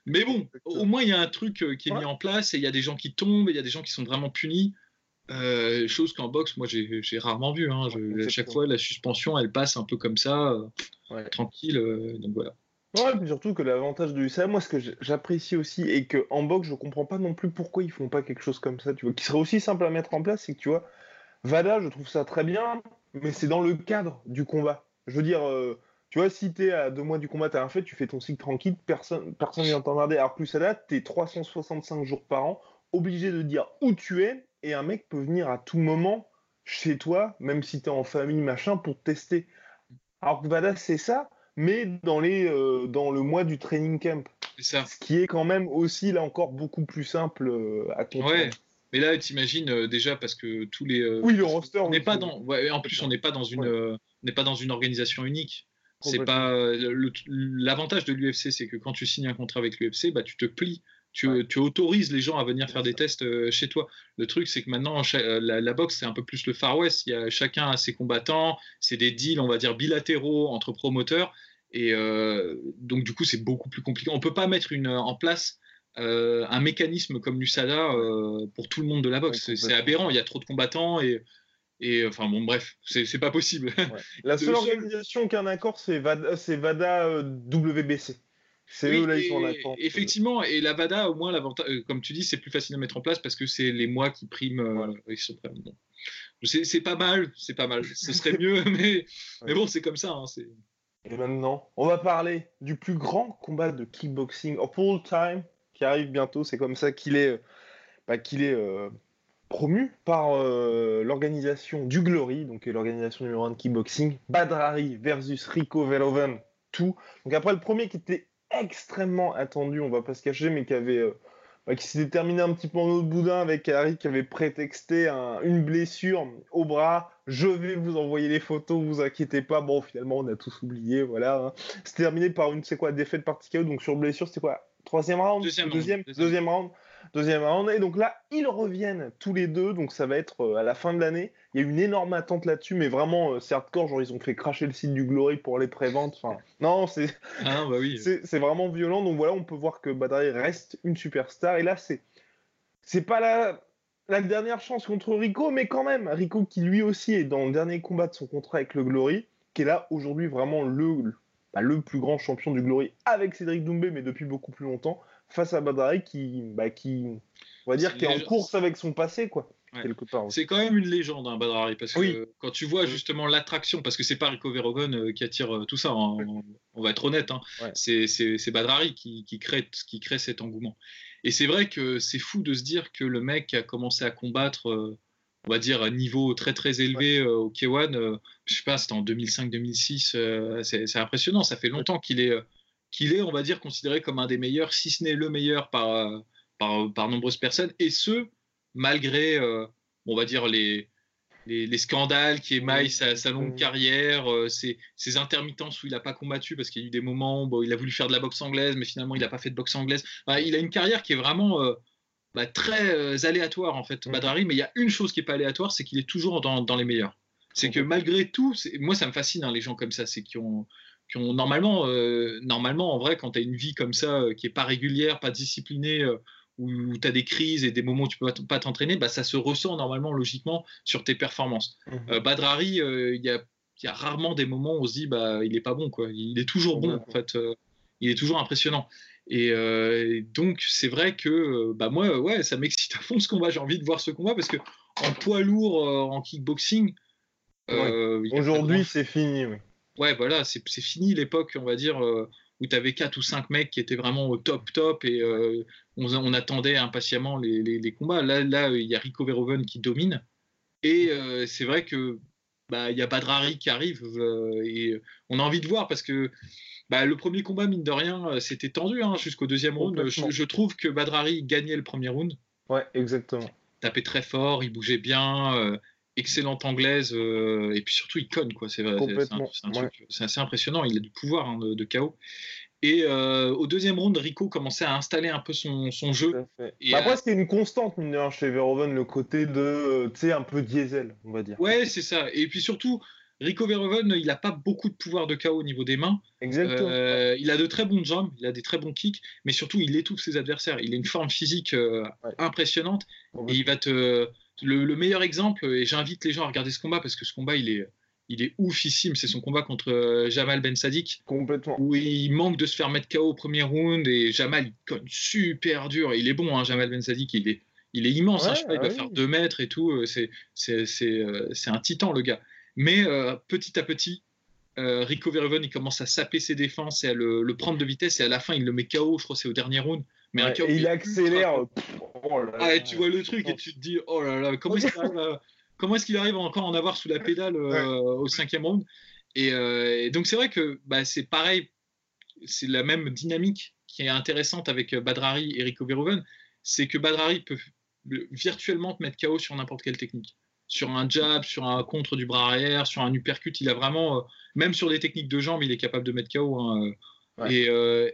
Mais bon, au moins, il y a un truc qui est mis en place et il y a des gens qui tombent, il y a des gens qui sont vraiment punis. chose qu'en boxe, moi, j'ai rarement vu. Hein. à chaque fois, la suspension, elle passe un peu comme ça, tranquille. donc voilà. Ouais, mais surtout que l'avantage de ça, moi, ce que j'apprécie aussi, et que en boxe, je comprends pas non plus pourquoi ils font pas quelque chose comme ça, tu vois, qui serait aussi simple à mettre en place, c'est que tu vois, Vada, je trouve ça très bien, mais c'est dans le cadre du combat. Je veux dire, euh, tu vois, si t'es à deux mois du combat, t'as rien fait, tu fais ton cycle tranquille, personne, personne vient t'emmerder. Alors plus ça date, t'es 365 jours par an, obligé de dire où tu es, et un mec peut venir à tout moment chez toi, même si t'es en famille, machin, pour te tester. Alors que Vada, c'est ça, mais dans, les, euh, dans le mois du training camp. Ça. Ce qui est quand même aussi, là encore, beaucoup plus simple euh, à comprendre. Ouais. Mais là, tu imagines euh, déjà parce que tous les. oui, le roster. On n'est pas dans. en plus, on n'est pas dans une. n'est pas dans une organisation unique. C'est pas l'avantage de l'UFC, c'est que quand tu signes un contrat avec l'UFC, bah tu te plies tu, autorises les gens à venir faire des tests euh, chez toi. Le truc, c'est que maintenant, euh, la, boxe, c'est un peu plus le Far West. Il y a, chacun a ses combattants, c'est des deals, on va dire, bilatéraux entre promoteurs. Et euh, donc, du coup, c'est beaucoup plus compliqué. On ne peut pas mettre une, en place un mécanisme comme l'USADA pour tout le monde de la boxe. c'est aberrant. Il y a trop de combattants et. Et enfin bon, bref, c'est pas possible. La <laughs> seule organisation qui a un accord, c'est Vada, Vada WBC. C'est eux, là, ils sont Effectivement, et la VADA, au moins, euh, comme tu dis, c'est plus facile à mettre en place parce que c'est les mois qui priment. Euh, c'est pas mal, c'est pas mal. Ce serait mieux, <laughs> mais, mais bon, c'est comme ça. Hein, et maintenant, on va parler du plus grand combat de kickboxing of all time qui arrive bientôt. C'est comme ça qu'il est, bah, qu'il est euh, promu par l'organisation du Glory, donc l'organisation numéro 1 de kickboxing. Badrari versus Rico Verhoeven, tout. Donc après le premier qui était extrêmement attendu, on va pas se cacher, mais qui avait euh, bah, qui s'était terminé un petit peu en autre boudin avec Harry qui avait prétexté une blessure au bras. Je vais vous envoyer les photos, vous inquiétez pas. Bon, finalement, on a tous oublié, voilà. Hein. C'était terminé par une, c'est quoi, défaite par donc sur blessure, c'était quoi Troisième round Deuxième, deuxième, deuxième round deuxième round. Et donc là, ils reviennent tous les deux, donc ça va être euh, à la fin de l'année. Il y a une énorme attente là-dessus, mais vraiment, euh, c'est hardcore. Genre, ils ont fait cracher le site du Glory pour les préventes. Enfin, non, c'est ah, bah oui. <laughs> c'est vraiment violent. Donc voilà, on peut voir que Badri reste une superstar. Et là, c'est c'est pas la, la dernière chance contre Rico, mais quand même, Rico qui lui aussi est dans le dernier combat de son contrat avec le Glory, qui est là aujourd'hui vraiment le, bah, le plus grand champion du Glory avec Cédric Doumbé, mais depuis beaucoup plus longtemps face à Badrari qui, bah, qui, on va dire, qui est en course avec son passé, quoi. C'est quand même une légende, hein, Badrari, parce que quand tu vois justement l'attraction, parce que c'est pas Rico Verhoeven euh, qui attire euh, tout ça, hein, on, va être honnête, hein, c'est Badrari qui, qui, crée, qui crée cet engouement. Et c'est vrai que c'est fou de se dire que le mec a commencé à combattre, euh, on va dire, à un niveau très très élevé au K1, je sais pas, c'était en 2005-2006, c'est impressionnant, ça fait longtemps qu'il est qu'il est, on va dire, considéré comme un des meilleurs, si ce n'est le meilleur par, euh, par, par, nombreuses personnes, et ce, malgré, euh, on va dire, les, les, scandales qui émaillent sa, longue Oui. carrière, euh, ses, ses intermittences où il n'a pas combattu parce qu'il y a eu des moments où bon, il a voulu faire de la boxe anglaise, mais finalement il n'a pas fait de boxe anglaise. Enfin, il a une carrière qui est vraiment euh, bah, très euh, aléatoire en fait, Mhm. Badrari, mais il y a une chose qui n'est pas aléatoire, c'est qu'il est toujours dans, dans les meilleurs. C'est que malgré tout, moi ça me fascine hein, les gens comme ça, c'est qui ont, qui ont normalement, euh, normalement en vrai, quand tu as une vie comme ça euh, qui est pas régulière, pas disciplinée, euh, où tu as des crises et des moments où tu peux pas t'entraîner, bah, ça se ressent normalement logiquement sur tes performances. Mhm. Euh, Badrari, euh, il y, a, y a rarement des moments où on se dit bah il est pas bon quoi. Il est toujours bon en fait. euh, il est toujours impressionnant. Et donc c'est vrai que bah moi ouais ça m'excite à fond ce combat. J'ai envie de voir ce combat parce que en poids lourd en kickboxing. Aujourd'hui, c'est fini, oui. Ouais, voilà, c'est fini l'époque, on va dire, euh, où tu avais 4 ou 5 mecs qui étaient vraiment au top, top, et euh, on, on attendait impatiemment les, les- les combats. Là, là, il y a Rico Verhoeven qui domine, et euh, c'est vrai que bah, il y a Badrari qui arrive, et on a envie de voir parce que bah, le premier combat, mine de rien, c'était tendu hein, jusqu'au deuxième round. Je, trouve que Badrari gagnait le premier round Ouais, exactement. tapait très fort, il bougeait bien, excellente anglaise, euh, et puis surtout il conne, quoi. C'est vrai, ouais. assez impressionnant, il a du pouvoir hein, de, de KO. Et euh, au deuxième round, Rico commençait à installer un peu son, jeu. Et, Bah, euh, après, c'était une constante, mine de rien, chez Verhoeven, le côté de, tu sais, un peu diesel, on va dire. Ouais, c'est ça. Et puis surtout, Rico Verhoeven, il n'a pas beaucoup de pouvoir de KO au niveau des mains. Exactement. Euh, il a de très bons jambes, il a des très bons kicks, mais surtout il étouffe ses adversaires. Il a une forme physique Ouais. impressionnante. Et il va te. Le, le meilleur exemple, et j'invite les gens à regarder ce combat parce que ce combat, il est, il est oufissime. C'est son combat contre euh, Jamal Ben Sadik, Complètement. où il manque de se faire mettre KO au premier round et Jamal, il cogne super dur. Il est bon, hein, Jamal Ben Sadik, il est, il est immense. hein, je sais il va ouais. faire 2 mètres et tout. euh, C'est, c'est, c'est, euh, c'est un titan, le gars. Mais euh, petit à petit, euh, Rico Verhoeven, il commence à saper ses défenses et à le, le prendre de vitesse. Et à la fin, il le met KO, je crois, c'est au dernier round. Mais Ouais, et il accélère. pff, oh là ah, là. et tu vois le truc et tu te dis, oh là là, comment est-ce qu'il arrive, à- arrive à encore en avoir sous la pédale euh, au cinquième round? Et, euh, et donc c'est vrai que bah, c'est pareil, c'est la même dynamique qui est intéressante avec euh, Badrari et Rico Verhoeven, c'est que Badrari peut virtuellement te mettre KO sur n'importe quelle technique. Sur un jab, sur un contre du bras arrière, sur un uppercut, il a vraiment, euh, même sur des techniques de jambes, il est capable de mettre KO. hein, Ouais. et, euh,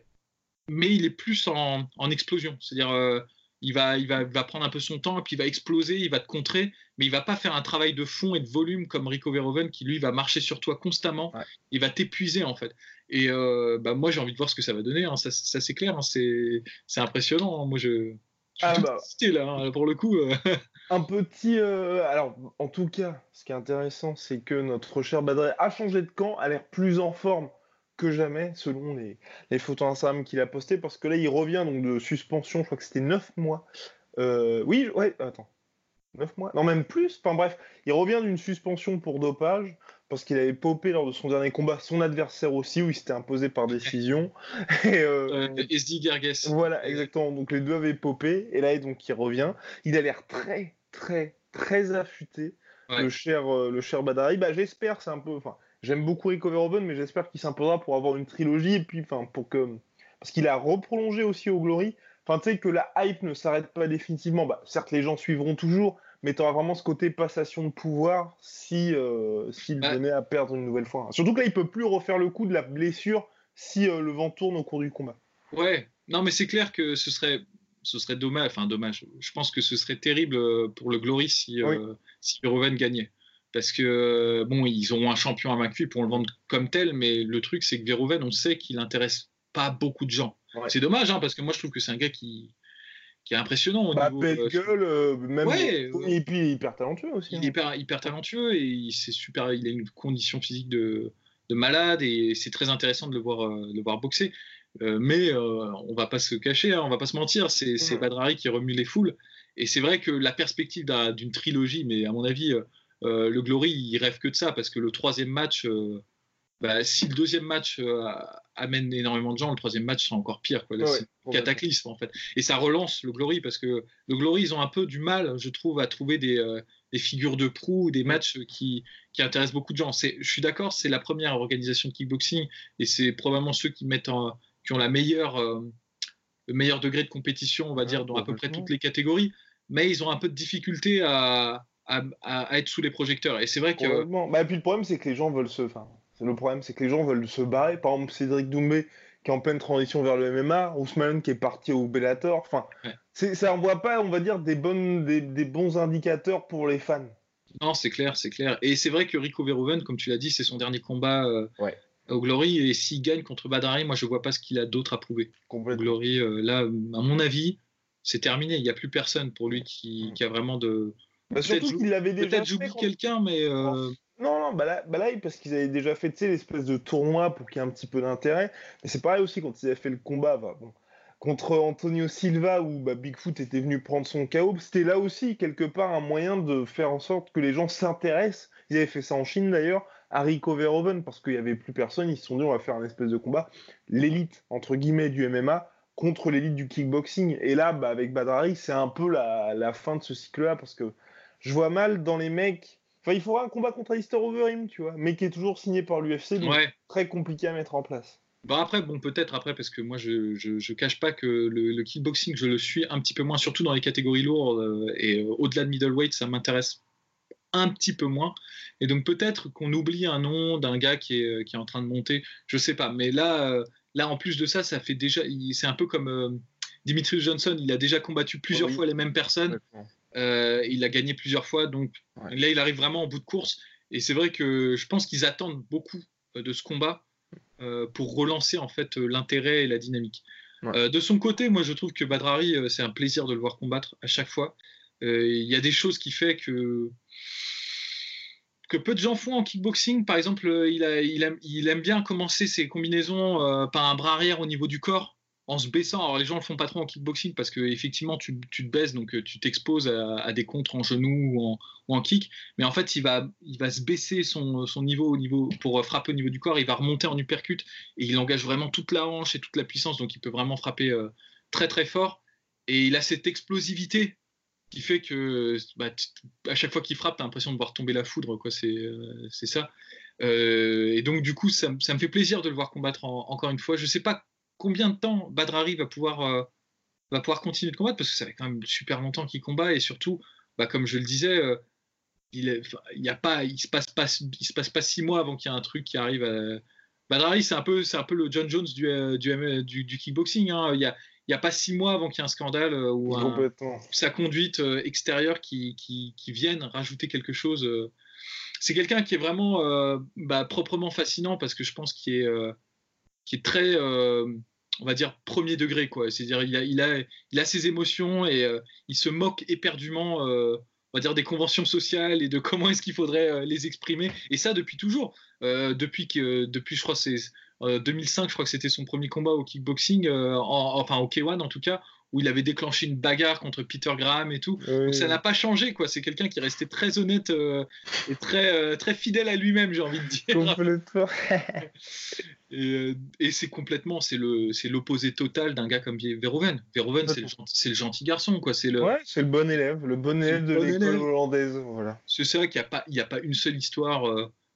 mais il est plus en, en explosion. C'est-à-dire, euh, il, va, il, va, il va prendre un peu son temps et puis il va exploser, il va te contrer, mais il va pas faire un travail de fond et de volume comme Rico Verhoeven qui lui va marcher sur toi constamment. Ouais. Il va t'épuiser en fait. Et euh, bah, moi j'ai envie de voir ce que ça va donner. hein. Ça, ça, c'est clair, hein. c'est impressionnant. hein. Moi je, Ah bah. là pour le coup. euh. <laughs> Un petit. euh, alors, en tout cas, ce qui est intéressant, c'est que notre cher Badré a changé de camp, a l'air plus en forme que jamais, selon les, les photos Instagram qu'il a postées, parce que là, il revient donc de suspension, je crois que c'était 9 mois. Euh, oui, ouais, attends. 9 mois? Non, même plus? Enfin bref, il revient d'une suspension pour dopage, parce qu'il avait popé lors de son dernier combat, son adversaire aussi, où il s'était imposé par décision. <laughs> Et, euh, Euh, voilà, exactement. Donc les deux avaient popé, et là donc il revient. Il a l'air très, très, très affûté, Ouais. le cher, euh, le cher Badari. Bah j'espère, c'est un peu, enfin, j'aime beaucoup Rico Verhoeven, mais j'espère qu'il s'imposera pour avoir une trilogie et puis, enfin, pour que, parce qu'il a reprolongé aussi au Glory. Enfin, tu sais que la hype ne s'arrête pas définitivement. Bah, certes, les gens suivront toujours, mais tu auras vraiment ce côté passation de pouvoir si euh, s'il Bah. venait à perdre une nouvelle fois. Surtout que là, il peut plus refaire le coup de la blessure si euh, le vent tourne au cours du combat. Ouais, non, mais c'est clair que ce serait, ce serait dommage. Enfin, dommage. Je pense que ce serait terrible euh, pour le Glory si, euh, Oui. si Verhoeven gagnait. Parce que, euh, bon, ils ont un champion invaincu pour le vendre comme tel, mais le truc, c'est que Verhoeven, on sait qu'il intéresse pas beaucoup de gens. Ouais. C'est dommage, hein, parce que moi, je trouve que c'est un gars qui, qui est impressionnant au Bah, niveau. belle euh, gueule, euh, même. Ouais, et puis hyper talentueux aussi. il hein. est hyper, hyper talentueux et il, c'est super, il a une condition physique de, de malade et c'est très intéressant de le voir, euh, de le voir boxer. Euh, mais euh, on va pas se cacher, hein, on va pas se mentir, c'est c'est. Badrari qui remue les foules. Et c'est vrai que la perspective d'un- d'une trilogie, mais à mon avis, le Glory, il rêve que de ça parce que le troisième match, euh, bah, si le deuxième match euh, amène énormément de gens, le troisième match sera encore pire. Quoi. Là, Ouais, c'est cataclysme en fait. Et ça relance le Glory parce que le Glory, ils ont un peu du mal, je trouve, à trouver des, euh, des figures de proue, des matchs qui, qui intéressent beaucoup de gens. C'est- Je suis d'accord, c'est la première organisation de kickboxing et c'est probablement ceux qui mettent en- qui ont la meilleure, euh, le meilleur degré de compétition, on va Ouais, dire, dans à peu près toutes les catégories. Mais ils ont un peu de difficulté à, à, être sous les projecteurs. Et c'est vrai que. Bah, et puis le problème, c'est que les gens veulent se. Enfin, le problème, c'est que les gens veulent se barrer. Par exemple, Cédric Doumbé qui est en pleine transition vers le MMA, Ousmane qui est parti au Bellator. Enfin, ça envoie pas, on va dire, des, bonnes, des, bons indicateurs pour les fans. Non, c'est clair, c'est clair. Et c'est vrai que Rico Verhoeven, comme tu l'as dit, c'est son dernier combat euh, au Glory. Et s'il gagne contre Badrari, moi, je vois pas ce qu'il a d'autre à prouver. Glory, euh, là, à mon avis, c'est terminé. Il n'y a plus personne pour lui qui, a vraiment de. Bah, surtout qu'il l'avait déjà. Peut-être j'oublie quelqu'un, mais. Euh, non, non, bah là, bah là parce qu'ils avaient déjà fait l'espèce de tournoi pour qu'il y ait un petit peu d'intérêt. Mais c'est pareil aussi quand ils avaient fait le combat bon, contre Antonio Silva où bah, Bigfoot était venu prendre son chaos. C'était là aussi quelque part un moyen de faire en sorte que les gens s'intéressent. Ils avaient fait ça en Chine d'ailleurs, à Rico Verhoeven, parce qu'il n'y avait plus personne. Ils se sont dit on va faire un espèce de combat. L'élite, entre guillemets, du MMA contre l'élite du kickboxing. Et là, bah, avec Badrari, c'est un peu la, la fin de ce cycle-là parce que je vois mal dans les mecs Enfin, il faudra un combat contre Alistair Overeem, tu vois, mais qui est toujours signé par l'UFC, donc très compliqué à mettre en place. Bon après, bon peut-être après parce que moi je, je, cache pas que le, kickboxing je le suis un petit peu moins, surtout dans les catégories lourdes euh, et euh, au-delà de middleweight ça m'intéresse un petit peu moins. Et donc peut-être qu'on oublie un nom d'un gars qui est, euh, qui est en train de monter, je sais pas. Mais là, là en plus de ça, ça fait déjà, c'est un peu comme Dimitri Johnson, il a déjà combattu plusieurs fois les mêmes personnes. Euh, il a gagné plusieurs fois, donc là, il arrive vraiment en bout de course. Et c'est vrai que je pense qu'ils attendent beaucoup euh, de ce combat euh, pour relancer en fait l'intérêt et la dynamique. de son côté, moi, je trouve que Badrari, c'est un plaisir de le voir combattre à chaque fois. Il y a des choses qui fait que que peu de gens font en kickboxing. Par exemple, il, aime, il aime, bien commencer ses combinaisons par un bras arrière au niveau du corps en se baissant. Alors les gens le font pas trop en kickboxing parce que effectivement tu, tu te baisses donc euh, tu t'exposes à, des contres en genou ou en, kick. Mais en fait il va, il va se baisser son, son, niveau au niveau pour euh, frapper au niveau du corps. Il va remonter en uppercut et il engage vraiment toute la hanche et toute la puissance donc il peut vraiment frapper euh, très très fort. Et il a cette explosivité qui fait que bah, à chaque fois qu'il frappe, tu as l'impression de voir tomber la foudre. quoi C'est c'est ça. et donc du coup ça, ça, me fait plaisir de le voir combattre encore une fois. Je sais pas combien de temps Badrari va pouvoir, euh, va pouvoir continuer de combattre parce que ça fait quand même super longtemps qu'il combat et surtout, bah, comme je le disais, euh, il, il a pas, il se passe pas, il se passe pas six mois avant qu'il y ait un truc qui arrive. À... Badrari, c'est un peu, c'est un peu le John Jones du, euh, du, du, kickboxing. Hein. Il y a, il n'y a pas six mois avant qu'il y ait un scandale ou sa conduite extérieure qui, qui, qui, vienne rajouter quelque chose. C'est quelqu'un qui est vraiment bah, proprement fascinant parce que je pense qu'il est, qui est très, euh, on va dire, premier degré. quoi. C'est-à-dire, il a, il, a, il a ses émotions et euh, il se moque éperdument, euh, on va dire, des conventions sociales et de comment est-ce qu'il faudrait les exprimer. Et ça, depuis toujours. depuis, que, depuis, je crois, c'est 2005, je crois que c'était son premier combat au kickboxing, enfin au K1 en tout cas, où il avait déclenché une bagarre contre Peter Graham et tout. Donc ça n'a pas changé, quoi. C'est quelqu'un qui restait très honnête euh, et très, euh, très fidèle à lui-même, j'ai envie de dire. <laughs> et, euh, et c'est complètement, c'est le, c'est l'opposé total d'un gars comme Verhoeven. Verhoeven, c'est le, c'est le gentil garçon, quoi. C'est le, ouais, c'est le bon élève, le bon élève de l'école hollandaise, voilà. C'est vrai qu'il n'y a pas, il y a pas une seule histoire.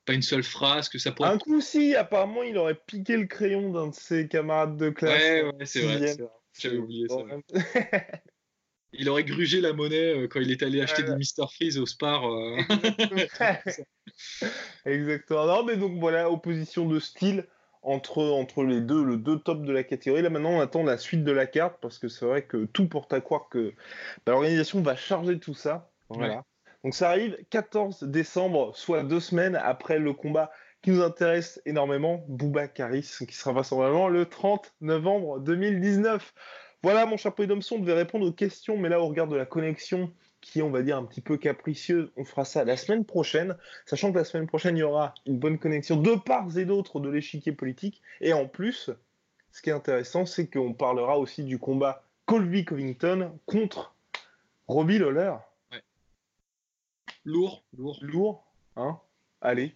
pas une seule phrase que ça pourrait. Un coup, si, apparemment, il aurait piqué le crayon d'un de ses camarades de classe. Ouais, ouais, c'est vrai. J'avais oublié ça. <laughs> il aurait grugé la monnaie euh, quand il est allé acheter des Mister Freeze au Spar. Euh. <laughs> Exactement. Non, mais donc voilà, opposition de style entre, entre les deux, le deux top de la catégorie. Là maintenant, on attend la suite de la carte parce que c'est vrai que tout porte à croire que bah, l'organisation va charger tout ça. Voilà. Donc ça arrive 14 décembre, soit deux semaines après le combat qui nous intéresse énormément, Bouba Karis, qui sera vraisemblablement le 30 novembre 2019. Voilà, mon cher Polydomson, on devait répondre aux questions, mais là, au regard de la connexion qui est, on va dire, un petit peu capricieuse, on fera ça la semaine prochaine, sachant que la semaine prochaine, il y aura une bonne connexion de part et d'autre de l'échiquier politique. Et en plus, ce qui est intéressant, c'est qu'on parlera aussi du combat Colby Covington contre Robbie Lawler. Ouais. Lourd, lourd. Lourd, hein Allez,